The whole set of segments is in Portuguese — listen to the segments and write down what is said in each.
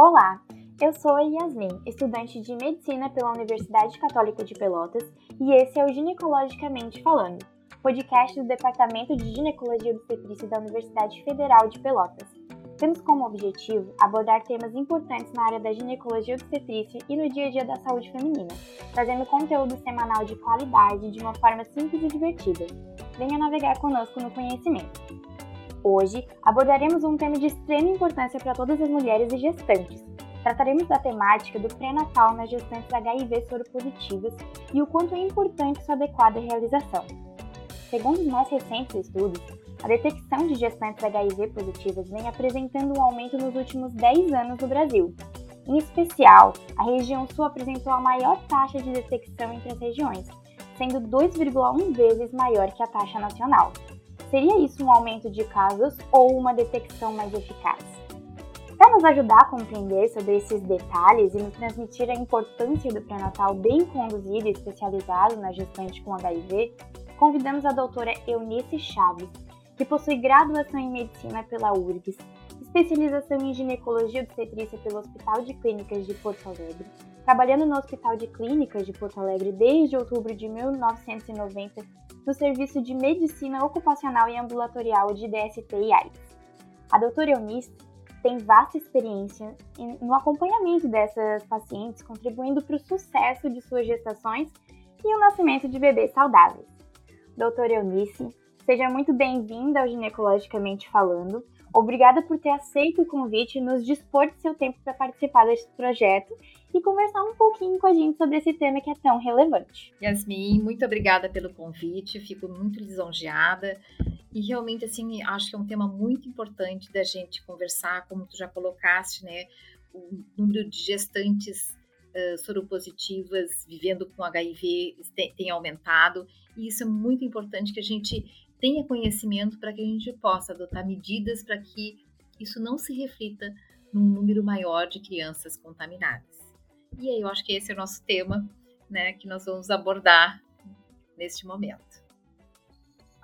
Olá, eu sou a Yasmin, estudante de Medicina pela Universidade Católica de Pelotas, e esse é o Ginecologicamente Falando, podcast do Departamento de Ginecologia e Obstetrícia da Universidade Federal de Pelotas. Temos como objetivo abordar temas importantes na área da ginecologia obstetrícia e no dia a dia da saúde feminina, trazendo conteúdo semanal de qualidade de uma forma simples e divertida. Venha navegar conosco no conhecimento. Hoje abordaremos um tema de extrema importância para todas as mulheres e gestantes. Trataremos da temática do pré-natal nas gestantes HIV soropositivas e o quanto é importante sua adequada realização. Segundo os mais recentes estudos, a detecção de gestantes HIV positivas vem apresentando um aumento nos últimos 10 anos no Brasil. Em especial, a região sul apresentou a maior taxa de detecção entre as regiões, sendo 2,1 vezes maior que a taxa nacional. Seria isso um aumento de casos ou uma detecção mais eficaz? Para nos ajudar a compreender sobre esses detalhes e nos transmitir a importância do pré-natal bem conduzido e especializado na gestante com HIV, convidamos a doutora Eunice Chaves, que possui graduação em medicina pela URGS, especialização em ginecologia obstetrícia pelo Hospital de Clínicas de Porto Alegre, trabalhando no Hospital de Clínicas de Porto Alegre desde outubro de 1990 no Serviço de Medicina Ocupacional e Ambulatorial de DST e AIDS. A doutora Eunice tem vasta experiência no acompanhamento dessas pacientes, contribuindo para o sucesso de suas gestações e o nascimento de bebês saudáveis. Doutora Eunice, seja muito bem-vinda ao Ginecologicamente Falando. Obrigada por ter aceito o convite nos dispor de seu tempo para participar deste projeto e conversar um pouquinho com a gente sobre esse tema que é tão relevante. Yasmin, muito obrigada pelo convite, fico muito lisonjeada. E realmente assim acho que é um tema muito importante da gente conversar, como tu já colocaste, né, o número de gestantes uh, soropositivas vivendo com HIV tem, tem aumentado. E isso é muito importante que a gente tenha conhecimento para que a gente possa adotar medidas para que isso não se reflita num número maior de crianças contaminadas. E aí eu acho que esse é o nosso tema, né, que nós vamos abordar neste momento.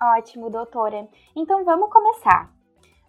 Ótimo, doutora. Então vamos começar.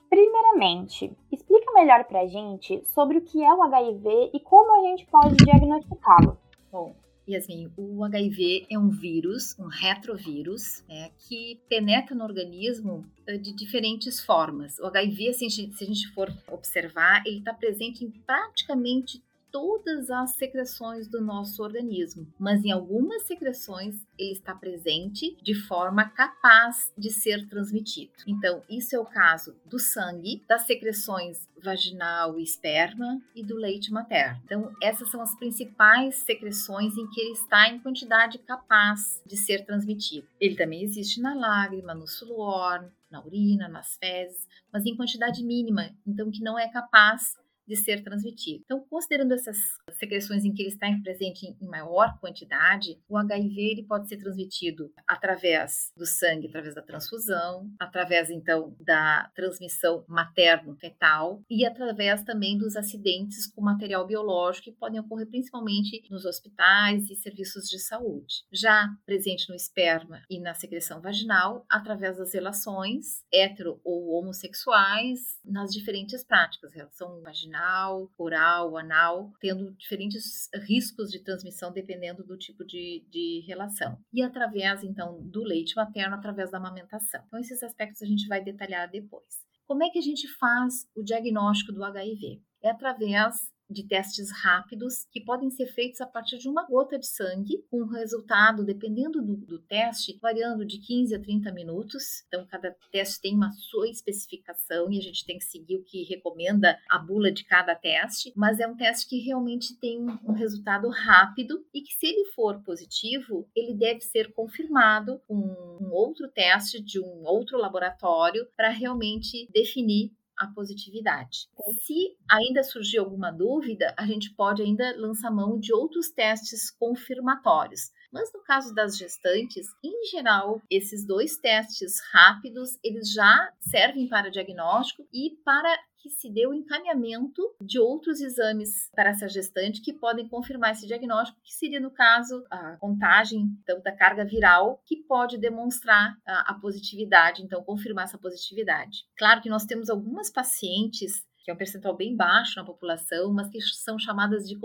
Primeiramente, explica melhor pra gente sobre o que é o HIV e como a gente pode diagnosticá-lo. Bom, Yasmin, o HIV é um vírus, um retrovírus, né, que penetra no organismo eh, de diferentes formas. O HIV, se a gente, se a gente for observar, ele está presente em praticamente todas as secreções do nosso organismo, mas em algumas secreções ele está presente de forma capaz de ser transmitido. Então, isso é o caso do sangue, das secreções vaginal e esperma e do leite materno. Então, essas são as principais secreções em que ele está em quantidade capaz de ser transmitido. Ele também existe na lágrima, no suor, na urina, nas fezes, mas em quantidade mínima, então que não é capaz de ser transmitido. Então, considerando essas secreções em que ele está presente em maior quantidade, o HIV ele pode ser transmitido através do sangue, através da transfusão, através então da transmissão materno-fetal e através também dos acidentes com material biológico que podem ocorrer principalmente nos hospitais e serviços de saúde. Já presente no esperma e na secreção vaginal, através das relações hetero ou homossexuais nas diferentes práticas, relação vaginal vaginal, oral, anal, tendo diferentes riscos de transmissão dependendo do tipo de, de relação. E através, então, do leite materno, através da amamentação. Então, esses aspectos a gente vai detalhar depois. Como é que a gente faz o diagnóstico do HIV? É através de testes rápidos que podem ser feitos a partir de uma gota de sangue, com resultado, dependendo do, do, teste, variando de 15 a 30 minutos. Então, cada teste tem uma sua especificação e a gente tem que seguir o que recomenda a bula de cada teste, mas é um teste que realmente tem um, um resultado rápido e que, se ele for positivo, ele deve ser confirmado com um outro teste de um outro laboratório para realmente definir a positividade. Se ainda surgir alguma dúvida, a gente pode ainda lançar mão de outros testes confirmatórios. Mas no caso das gestantes, em geral, esses dois testes rápidos, eles já servem para diagnóstico e para que se dê o encaminhamento de outros exames para essa gestante que podem confirmar esse diagnóstico, que seria, no caso, a contagem então, da carga viral, que pode demonstrar a, a positividade, então, confirmar essa positividade. Claro que nós temos algumas pacientes que é um percentual bem baixo na população, mas que são chamadas de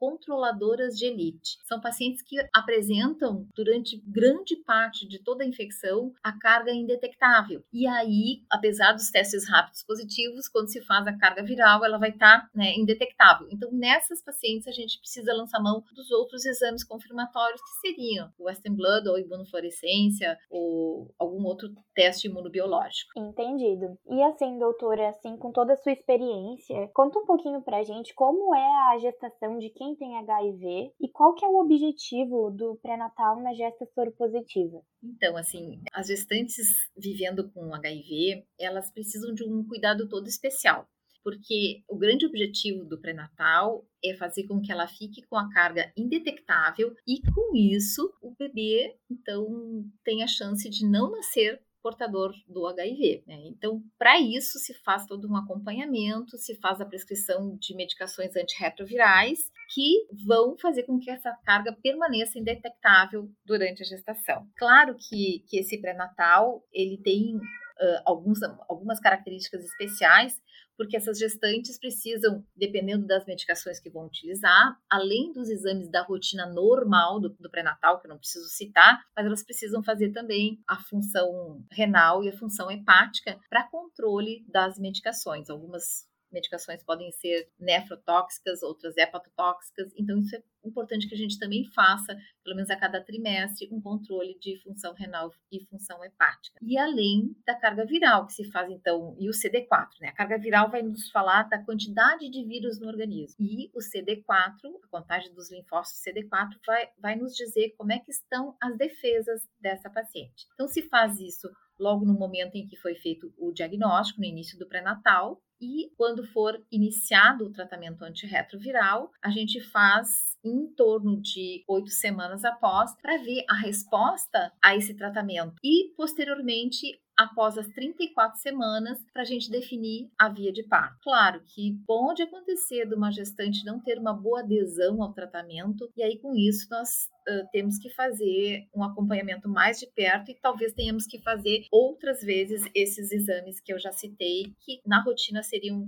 controladoras de elite. São pacientes que apresentam, durante grande parte de toda a infecção, a carga indetectável. E aí, apesar dos testes rápidos positivos, quando se faz a carga viral, ela vai estar tá, né, indetectável. Então, nessas pacientes, a gente precisa lançar mão dos outros exames confirmatórios, que seriam o Western Blood ou imunofluorescência ou algum outro teste imunobiológico. Entendido. E assim, doutora, assim, com toda a sua experiência, conta um pouquinho pra gente como é a gestação de quem tem HIV e qual que é o objetivo do pré-natal na gesta soropositiva? Então, assim, as gestantes vivendo com HIV, elas precisam de um cuidado todo especial porque o grande objetivo do pré-natal é fazer com que ela fique com a carga indetectável e com isso o bebê então tem a chance de não nascer portador do HIV. Né? Então, para isso, se faz todo um acompanhamento, se faz a prescrição de medicações antirretrovirais que vão fazer com que essa carga permaneça indetectável durante a gestação. Claro que, que esse pré-natal ele tem uh, alguns, algumas características especiais porque essas gestantes precisam, dependendo das medicações que vão utilizar, além dos exames da rotina normal do, do pré-natal, que eu não preciso citar, mas elas precisam fazer também a função renal e a função hepática para controle das medicações. Algumas medicações podem ser nefrotóxicas, outras hepatotóxicas, então isso é importante que a gente também faça, pelo menos a cada trimestre, um controle de função renal e função hepática. E além da carga viral, que se faz então, e o CD4, né? A carga viral vai nos falar da quantidade de vírus no organismo. E o CD4, a contagem dos linfócitos CD4, vai, vai nos dizer como é que estão as defesas dessa paciente. Então, se faz isso logo no momento em que foi feito o diagnóstico, no início do pré-natal, e quando for iniciado o tratamento antirretroviral, a gente faz em torno de oito semanas após para ver a resposta a esse tratamento. E posteriormente após as 34 semanas para a gente definir a via de parto. Claro que pode acontecer de uma gestante não ter uma boa adesão ao tratamento e aí com isso nós uh, temos que fazer um acompanhamento mais de perto e talvez tenhamos que fazer outras vezes esses exames que eu já citei que na rotina seriam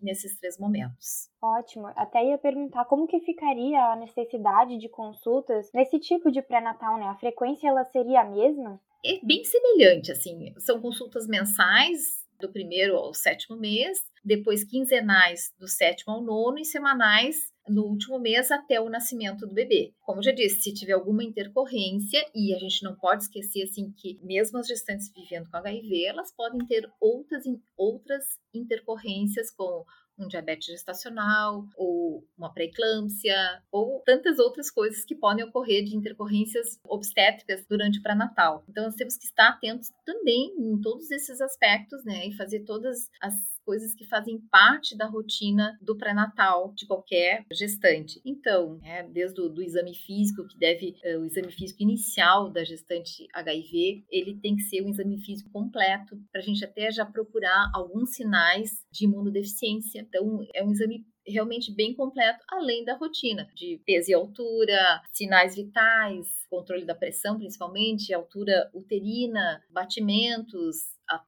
nesses três momentos. Ótimo. Até ia perguntar como que ficaria a necessidade de consultas nesse tipo de pré-natal, né? A frequência ela seria a mesma? É bem semelhante, assim. São consultas mensais do primeiro ao sétimo mês, depois quinzenais do sétimo ao nono e semanais no último mês até o nascimento do bebê. Como já disse, se tiver alguma intercorrência, e a gente não pode esquecer assim que mesmo as gestantes vivendo com HIV, elas podem ter outras, outras intercorrências com um diabetes gestacional, ou uma pré-eclâmpsia, ou tantas outras coisas que podem ocorrer de intercorrências obstétricas durante o pré-natal. Então, nós temos que estar atentos também em todos esses aspectos, né, e fazer todas as coisas que fazem parte da rotina do pré-natal de qualquer gestante. Então, é, desde o do exame físico, que deve, é, o exame físico inicial da gestante HIV, ele tem que ser um exame físico completo, para a gente até já procurar alguns sinais de imunodeficiência. Então, é um exame realmente bem completo, além da rotina de peso e altura, sinais vitais, controle da pressão, principalmente, altura uterina, batimentos,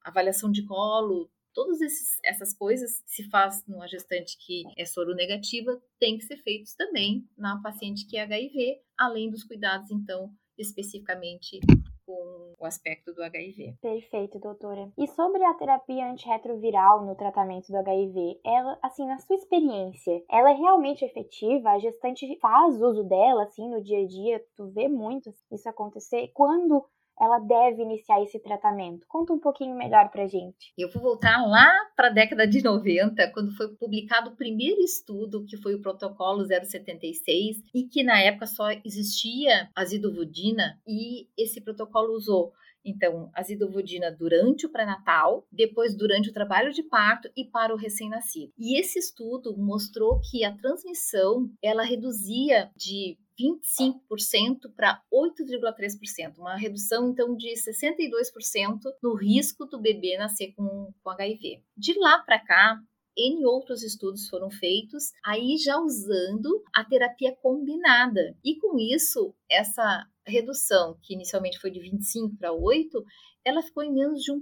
avaliação de colo, todas essas coisas se faz numa gestante que é soro negativa, tem que ser feitos também na paciente que é HIV, além dos cuidados, então, especificamente com o aspecto do HIV. Perfeito, doutora. E sobre a terapia antirretroviral no tratamento do HIV, ela, assim, na sua experiência, ela é realmente efetiva? A gestante faz uso dela, assim, no dia a dia? Tu vê muito isso acontecer? Quando ela deve iniciar esse tratamento? Conta um pouquinho melhor pra gente. Eu vou voltar lá para a década de 90, quando foi publicado o primeiro estudo, que foi o protocolo 076, e que na época só existia a zidovudina, e esse protocolo usou então, a zidovudina durante o pré-natal, depois durante o trabalho de parto e para o recém-nascido. E esse estudo mostrou que a transmissão, ela reduzia de 25% para 8,3%, uma redução então de 62% no risco do bebê nascer com, com HIV. De lá para cá, N outros estudos foram feitos, aí já usando a terapia combinada. E com isso, essa redução, que inicialmente foi de 25 para 8, ela ficou em menos de 1%.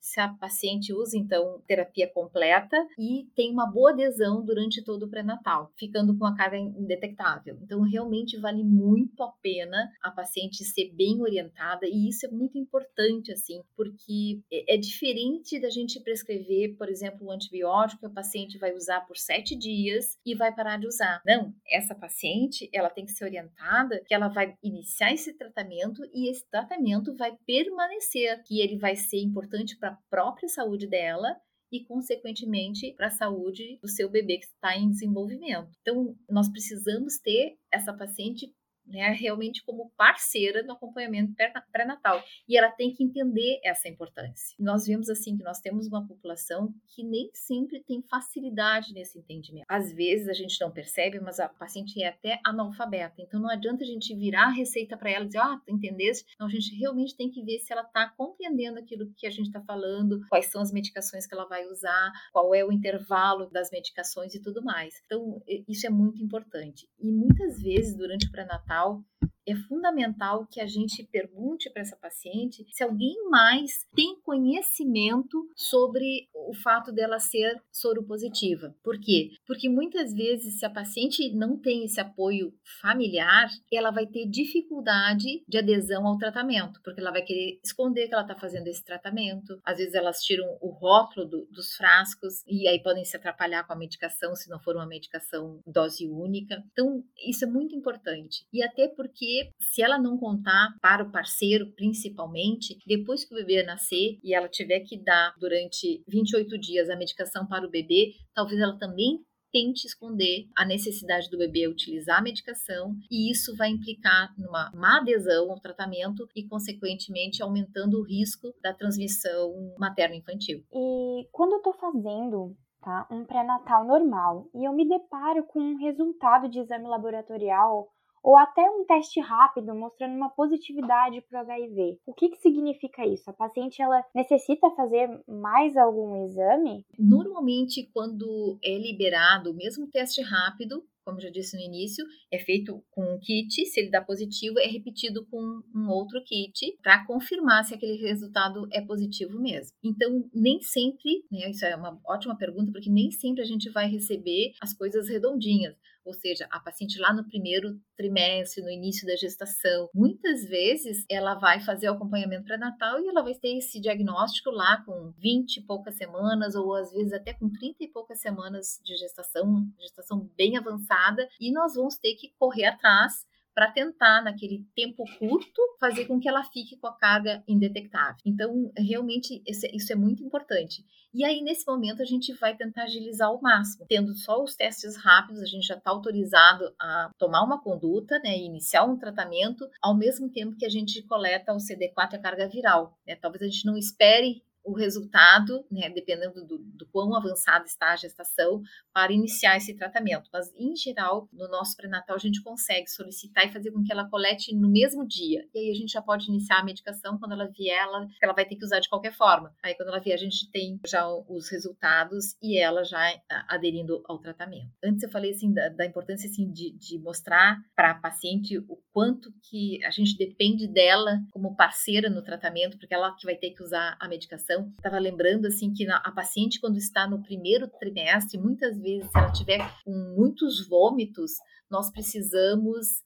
Se a paciente usa, então, terapia completa e tem uma boa adesão durante todo o pré-natal, ficando com a carga indetectável. Então, realmente vale muito a pena a paciente ser bem orientada e isso é muito importante, assim, porque é, é diferente da gente prescrever, por exemplo, um antibiótico que a paciente vai usar por sete dias e vai parar de usar. Não, essa paciente, ela tem que ser orientada que ela vai iniciar esse tratamento e esse tratamento vai permanecer, que ele vai ser importante para a própria saúde dela e, consequentemente, para a saúde do seu bebê que está em desenvolvimento. Então, nós precisamos ter essa paciente né, realmente como parceira no acompanhamento pré-natal. E ela tem que entender essa importância. nós vemos assim que nós temos uma população que nem sempre tem facilidade nesse entendimento. Às vezes a gente não percebe, mas a paciente é até analfabeta. Então não adianta a gente virar a receita para ela e dizer, ah, entendeste? Não, a gente realmente tem que ver se ela está compreendendo aquilo que a gente está falando, quais são as medicações que ela vai usar, qual é o intervalo das medicações e tudo mais. Então isso é muito importante. E muitas vezes durante o pré-natal tal. É fundamental que a gente pergunte para essa paciente se alguém mais tem conhecimento sobre o fato dela ser soropositiva. Por quê? Porque muitas vezes, se a paciente não tem esse apoio familiar, ela vai ter dificuldade de adesão ao tratamento, porque ela vai querer esconder que ela está fazendo esse tratamento. Às vezes, elas tiram o rótulo do, dos frascos e aí podem se atrapalhar com a medicação se não for uma medicação dose única. Então, isso é muito importante. E até porque se ela não contar para o parceiro, principalmente, depois que o bebê nascer e ela tiver que dar durante 28 dias a medicação para o bebê, talvez ela também tente esconder a necessidade do bebê utilizar a medicação e isso vai implicar numa má adesão ao tratamento e, consequentemente, aumentando o risco da transmissão materno-infantil. E quando eu estou fazendo tá, um pré-natal normal e eu me deparo com um resultado de exame laboratorial ou até um teste rápido mostrando uma positividade para o HIV. O que, que significa isso? A paciente ela necessita fazer mais algum exame? Normalmente, quando é liberado, mesmo teste rápido, como já disse no início, é feito com um kit, se ele dá positivo, é repetido com um outro kit para confirmar se aquele resultado é positivo mesmo. Então, nem sempre, né, isso é uma ótima pergunta, porque nem sempre a gente vai receber as coisas redondinhas ou seja, a paciente lá no primeiro trimestre, no início da gestação, muitas vezes ela vai fazer o acompanhamento pré-natal e ela vai ter esse diagnóstico lá com 20 e poucas semanas, ou às vezes até com 30 e poucas semanas de gestação, gestação bem avançada, e nós vamos ter que correr atrás para tentar, naquele tempo curto, fazer com que ela fique com a carga indetectável. Então, realmente, isso é muito importante. E aí, nesse momento, a gente vai tentar agilizar ao máximo. Tendo só os testes rápidos, a gente já está autorizado a tomar uma conduta, né, iniciar um tratamento, ao mesmo tempo que a gente coleta o CD4 e a carga viral. Né? Talvez a gente não espere o resultado, né, dependendo do, do quão avançada está a gestação, para iniciar esse tratamento. Mas, em geral, no nosso pré-natal, a gente consegue solicitar e fazer com que ela colete no mesmo dia. E aí a gente já pode iniciar a medicação quando ela vier, ela, ela vai ter que usar de qualquer forma. Aí, quando ela vier, a gente tem já os resultados e ela já aderindo ao tratamento. Antes eu falei assim da, da importância assim, de, de mostrar para a paciente o quanto que a gente depende dela como parceira no tratamento, porque ela que vai ter que usar a medicação então, estava lembrando assim que a paciente quando está no primeiro trimestre, muitas vezes se ela tiver com muitos vômitos, nós precisamos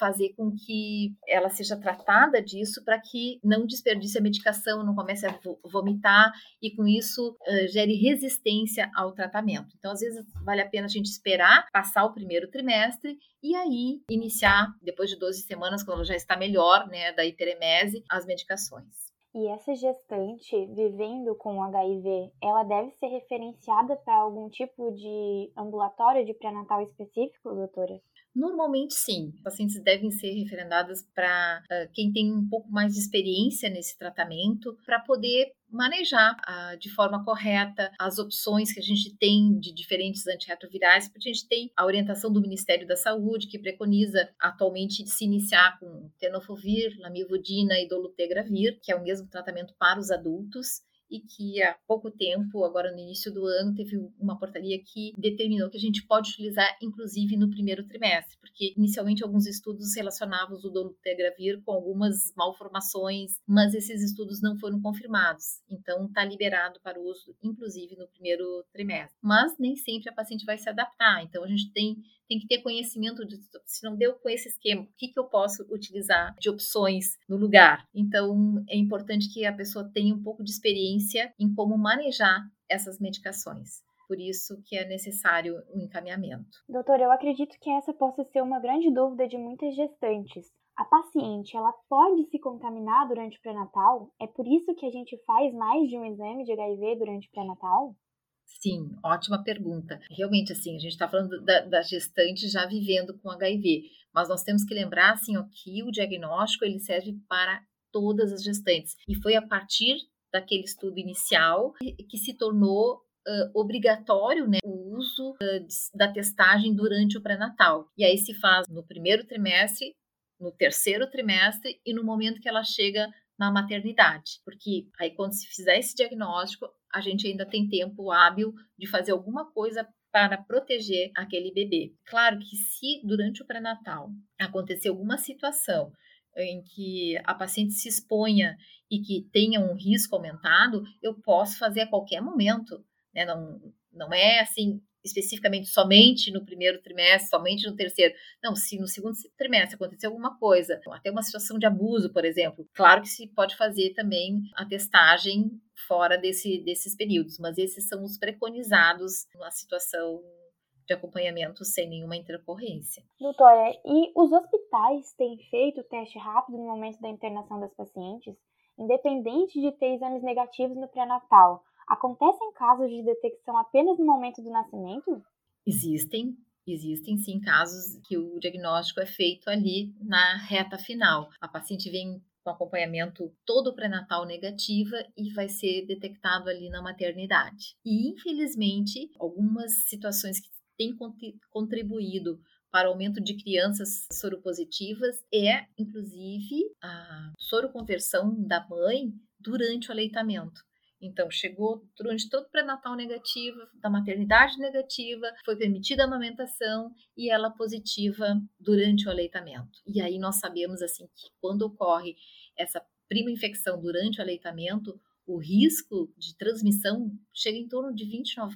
fazer com que ela seja tratada disso para que não desperdice a medicação, não comece a vomitar e com isso gere resistência ao tratamento. Então, às vezes, vale a pena a gente esperar passar o primeiro trimestre e aí iniciar, depois de 12 semanas, quando ela já está melhor, né, da hiperemese, as medicações. E essa gestante vivendo com HIV, ela deve ser referenciada para algum tipo de ambulatório de pré-natal específico, doutora? Normalmente, sim. Pacientes devem ser referendadas para uh, quem tem um pouco mais de experiência nesse tratamento, para poder manejar uh, de forma correta as opções que a gente tem de diferentes antirretrovirais, porque a gente tem a orientação do Ministério da Saúde, que preconiza atualmente se iniciar com tenofovir, lamivudina e dolutegravir, que é o mesmo tratamento para os adultos, e que há pouco tempo, agora no início do ano, teve uma portaria que determinou que a gente pode utilizar inclusive no primeiro trimestre, porque inicialmente alguns estudos relacionavam o dolutegravir com algumas malformações, mas esses estudos não foram confirmados. Então está liberado para uso inclusive no primeiro trimestre. Mas nem sempre a paciente vai se adaptar. Então a gente tem tem que ter conhecimento de se não deu com esse esquema, o que, que eu posso utilizar de opções no lugar. Então, é importante que a pessoa tenha um pouco de experiência em como manejar essas medicações. Por isso que é necessário um encaminhamento. Doutora, eu acredito que essa possa ser uma grande dúvida de muitas gestantes. A paciente, ela pode se contaminar durante o pré-natal? É por isso que a gente faz mais de um exame de HIV durante o pré-natal? Sim, ótima pergunta. Realmente, assim, a gente está falando da, da, gestante já vivendo com HIV, mas nós temos que lembrar, assim, ó, que o diagnóstico ele serve para todas as gestantes. E foi a partir daquele estudo inicial que se tornou uh, obrigatório né, o uso uh, da testagem durante o pré-natal. E aí se faz no primeiro trimestre, no terceiro trimestre e no momento que ela chega na maternidade, porque aí quando se fizer esse diagnóstico, a gente ainda tem tempo hábil de fazer alguma coisa para proteger aquele bebê. Claro que se durante o pré-natal acontecer alguma situação em que a paciente se exponha e que tenha um risco aumentado, eu posso fazer a qualquer momento. Né? Não, não é assim, especificamente somente no primeiro trimestre, somente no terceiro. Não, se no segundo trimestre acontecer alguma coisa, até uma situação de abuso, por exemplo, claro que se pode fazer também a testagem fora desse, desses períodos, mas esses são os preconizados na situação de acompanhamento sem nenhuma intercorrência. Doutora, e os hospitais têm feito teste rápido no momento da internação das pacientes, independente de ter exames negativos no pré-natal? Acontecem casos de detecção apenas no momento do nascimento? Existem, existem sim casos que o diagnóstico é feito ali na reta final. A paciente vem com acompanhamento todo pré-natal negativa e vai ser detectado ali na maternidade. E infelizmente, algumas situações que têm contribuído para o aumento de crianças soropositivas é, inclusive, a soroconversão da mãe durante o aleitamento. Então, chegou durante todo o pré-natal negativo, da maternidade negativa, foi permitida a amamentação e ela positiva durante o aleitamento. E aí nós sabemos assim que quando ocorre essa prima infecção durante o aleitamento, o risco de transmissão chega em torno de 29%.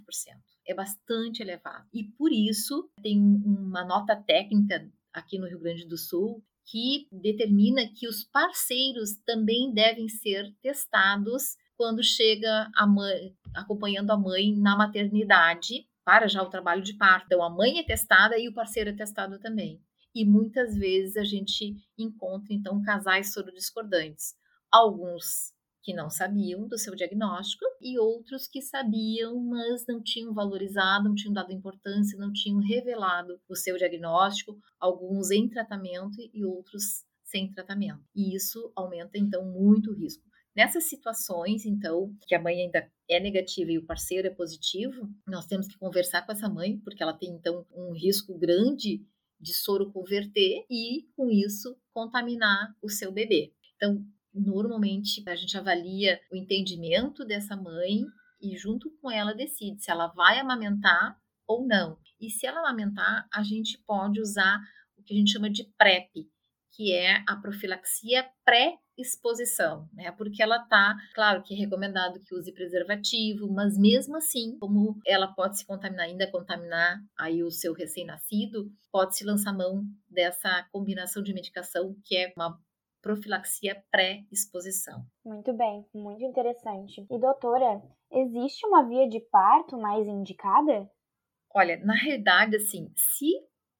É bastante elevado. E por isso tem uma nota técnica aqui no Rio Grande do Sul que determina que os parceiros também devem ser testados quando chega a mãe, acompanhando a mãe na maternidade para já o trabalho de parto. Então, a mãe é testada e o parceiro é testado também. E muitas vezes a gente encontra, então, casais sorodiscordantes. Alguns que não sabiam do seu diagnóstico e outros que sabiam, mas não tinham valorizado, não tinham dado importância, não tinham revelado o seu diagnóstico, alguns em tratamento e outros sem tratamento. E isso aumenta então muito o risco. Nessas situações, então, que a mãe ainda é negativa e o parceiro é positivo, nós temos que conversar com essa mãe, porque ela tem então um risco grande de soro converter e, com isso, contaminar o seu bebê. Então, normalmente, a gente avalia o entendimento dessa mãe e, junto com ela, decide se ela vai amamentar ou não. E se ela amamentar, a gente pode usar o que a gente chama de PrEP, que é a profilaxia pré-exposição, né? Porque ela tá, claro que é recomendado que use preservativo, mas mesmo assim, como ela pode se contaminar, ainda contaminar aí o seu recém-nascido, pode se lançar mão dessa combinação de medicação que é uma profilaxia pré-exposição. Muito bem, muito interessante. E doutora, existe uma via de parto mais indicada? Olha, na realidade, assim, se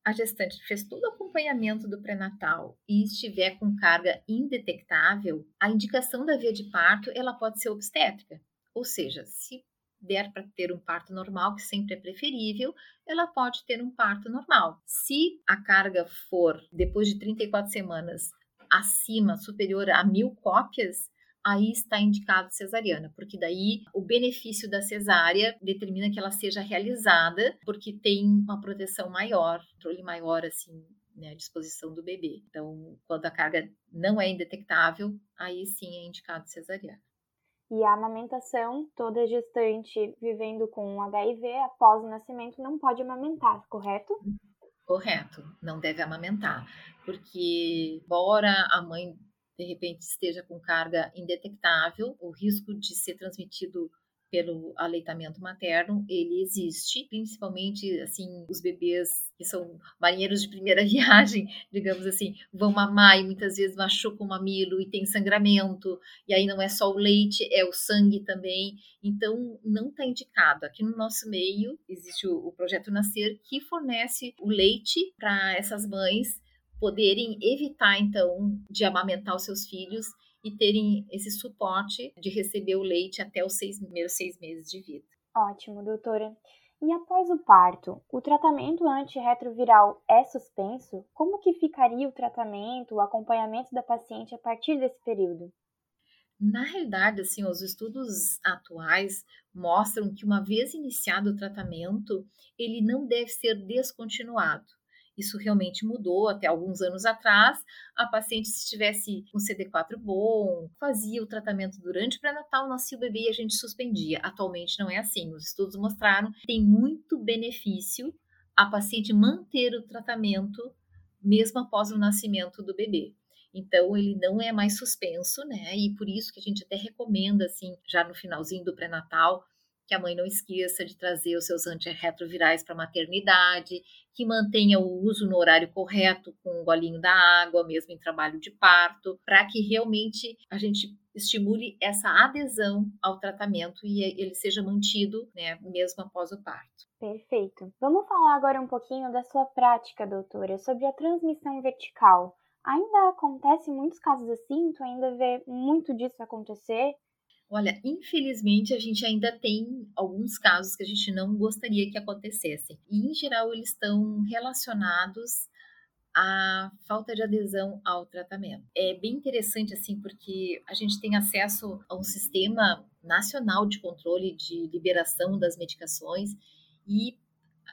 a gestante fez todo o acompanhamento do pré-natal e estiver com carga indetectável, a indicação da via de parto ela pode ser obstétrica. Ou seja, se der para ter um parto normal, que sempre é preferível, ela pode ter um parto normal. Se a carga for, depois de 34 semanas, acima, superior a mil cópias, aí está indicado cesariana, porque daí o benefício da cesárea determina que ela seja realizada, porque tem uma proteção maior, controle maior, assim, né, à disposição do bebê. Então, quando a carga não é indetectável, aí sim é indicado cesariana. E a amamentação, toda gestante vivendo com HIV após o nascimento não pode amamentar, correto? Correto, não deve amamentar, porque embora a mãe de repente esteja com carga indetectável, o risco de ser transmitido pelo aleitamento materno, ele existe, principalmente assim, os bebês que são marinheiros de primeira viagem, digamos assim, vão mamar e muitas vezes machucam o mamilo e tem sangramento, e aí não é só o leite, é o sangue também. Então, não está indicado. Aqui no nosso meio existe o, o projeto Nascer que fornece o leite para essas mães poderem evitar então de amamentar os seus filhos e terem esse suporte de receber o leite até os seis, primeiros seis meses de vida. Ótimo, doutora. E após o parto, o tratamento antirretroviral é suspenso? Como que ficaria o tratamento, o acompanhamento da paciente a partir desse período? Na realidade, assim, os estudos atuais mostram que uma vez iniciado o tratamento, ele não deve ser descontinuado. Isso realmente mudou até alguns anos atrás. A paciente, se tivesse um CD4 bom, fazia o tratamento durante o pré-natal, nascia o bebê e a gente suspendia. Atualmente não é assim. Os estudos mostraram que tem muito benefício a paciente manter o tratamento mesmo após o nascimento do bebê. Então, ele não é mais suspenso, né? E por isso que a gente até recomenda, assim, já no finalzinho do pré-natal, que a mãe não esqueça de trazer os seus antirretrovirais para a maternidade, que mantenha o uso no horário correto com o golinho da água, mesmo em trabalho de parto, para que realmente a gente estimule essa adesão ao tratamento e ele seja mantido, né, mesmo após o parto. Perfeito. Vamos falar agora um pouquinho da sua prática, doutora, sobre a transmissão vertical. Ainda acontece muitos casos assim? Tu ainda vê muito disso acontecer? Olha, infelizmente a gente ainda tem alguns casos que a gente não gostaria que acontecessem. E em geral eles estão relacionados à falta de adesão ao tratamento. É bem interessante assim porque a gente tem acesso a um sistema nacional de controle de liberação das medicações e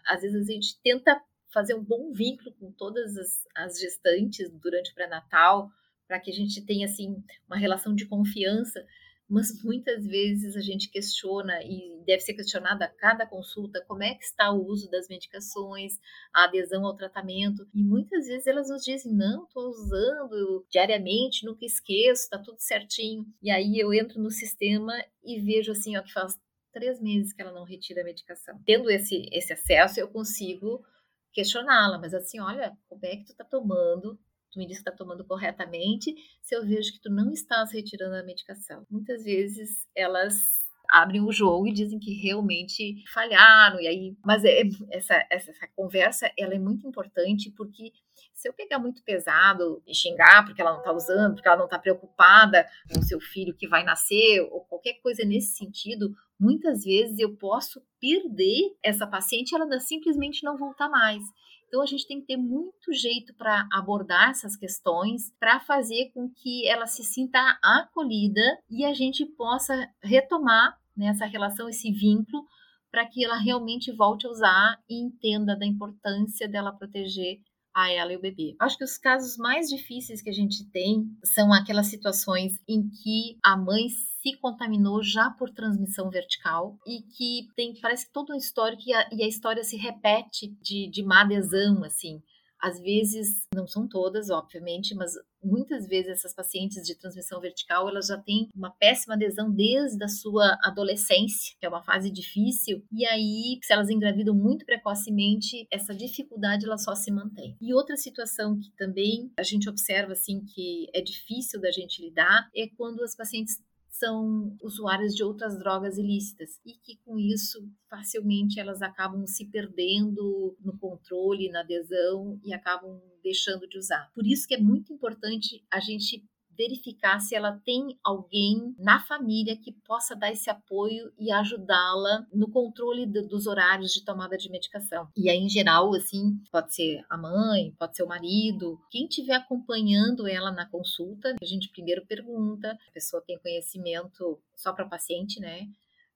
às vezes a gente tenta fazer um bom vínculo com todas as, as gestantes durante o pré-natal para que a gente tenha assim uma relação de confiança mas muitas vezes a gente questiona e deve ser questionada a cada consulta como é que está o uso das medicações, a adesão ao tratamento, e muitas vezes elas nos dizem, não, estou usando diariamente, nunca esqueço, está tudo certinho. E aí eu entro no sistema e vejo assim, ó, que faz três meses que ela não retira a medicação. Tendo esse, esse acesso, eu consigo questioná-la, mas assim, olha, como é que tu está tomando tu me diz que está tomando corretamente, se eu vejo que tu não estás retirando a medicação. Muitas vezes elas abrem o jogo e dizem que realmente falharam e aí, mas é, essa, essa, essa conversa ela é muito importante porque se eu pegar muito pesado e xingar porque ela não está usando, porque ela não está preocupada com o seu filho que vai nascer ou qualquer coisa nesse sentido, muitas vezes eu posso perder essa paciente e ela simplesmente não voltar mais. Então a gente tem que ter muito jeito para abordar essas questões, para fazer com que ela se sinta acolhida e a gente possa retomar né, relação, esse vínculo, para que ela realmente volte a usar e entenda da importância dela proteger a ela e o bebê. Acho que os casos mais difíceis que a gente tem são aquelas situações em que a mãe se contaminou já por transmissão vertical e que tem, parece que todo um histórico e a, e a história se repete de, de má adesão, assim. Às vezes, não são todas, obviamente, mas muitas vezes essas pacientes de transmissão vertical, elas já têm uma péssima adesão desde a sua adolescência, que é uma fase difícil, e aí, se elas engravidam muito precocemente, essa dificuldade ela só se mantém. E outra situação que também a gente observa assim que é difícil da gente lidar é quando as pacientes são usuárias de outras drogas ilícitas e que com isso facilmente elas acabam se perdendo no controle, na adesão e acabam deixando de usar. Por isso que é muito importante a gente verificar se ela tem alguém na família que possa dar esse apoio e ajudá-la no controle do, dos horários de tomada de medicação. E aí, em geral, assim, pode ser a mãe, pode ser o marido, quem estiver acompanhando ela na consulta, a gente primeiro pergunta, a pessoa tem conhecimento só para paciente, né?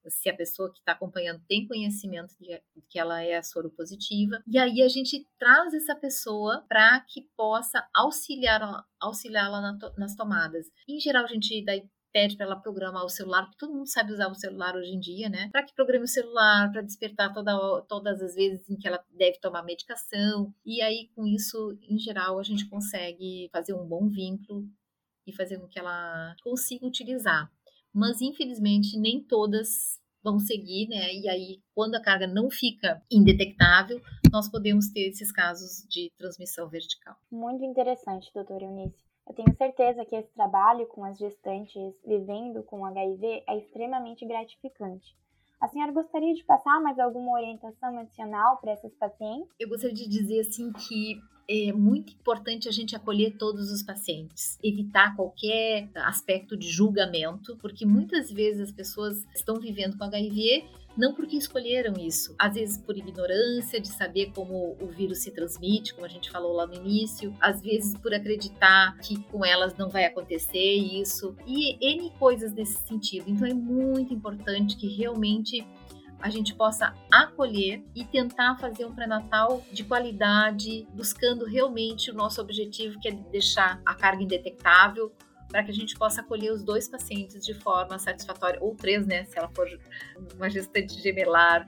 Se a pessoa que está acompanhando tem conhecimento de que ela é soropositiva. E aí a gente traz essa pessoa para que possa auxiliar auxiliá-la nas tomadas. Em geral, a gente daí pede para ela programar o celular, porque todo mundo sabe usar o celular hoje em dia, né? Para que programe o celular, para despertar toda, todas as vezes em que ela deve tomar medicação. E aí, com isso, em geral, a gente consegue fazer um bom vínculo e fazer com que ela consiga utilizar. Mas, infelizmente, nem todas vão seguir, né? E aí, quando a carga não fica indetectável, nós podemos ter esses casos de transmissão vertical. Muito interessante, doutora Eunice. Eu tenho certeza que esse trabalho com as gestantes vivendo com HIV é extremamente gratificante. A senhora gostaria de passar mais alguma orientação adicional para esses pacientes? Eu gostaria de dizer assim que é muito importante a gente acolher todos os pacientes, evitar qualquer aspecto de julgamento, porque muitas vezes as pessoas estão vivendo com HIV não porque escolheram isso, às vezes por ignorância de saber como o vírus se transmite, como a gente falou lá no início, às vezes por acreditar que com elas não vai acontecer isso, e N coisas nesse sentido. Então é muito importante que realmente a gente possa acolher e tentar fazer um pré-natal de qualidade, buscando realmente o nosso objetivo, que é deixar a carga indetectável, para que a gente possa acolher os dois pacientes de forma satisfatória, ou três, né, se ela for uma gestante gemelar,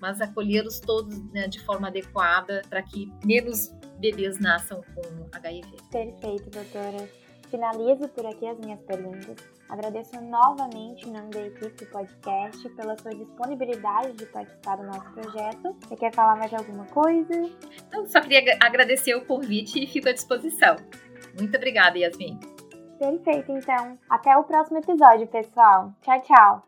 mas acolhê-los todos né, de forma adequada para que menos bebês nasçam com HIV. Perfeito, doutora. Finalizo por aqui as minhas perguntas. Agradeço novamente em nome da equipe do podcast pela sua disponibilidade de participar do nosso projeto. Você quer falar mais alguma coisa? Não, só queria agradecer o convite e fico à disposição. Muito obrigada, Yasmin. Perfeito, então. Até o próximo episódio, pessoal. Tchau, tchau.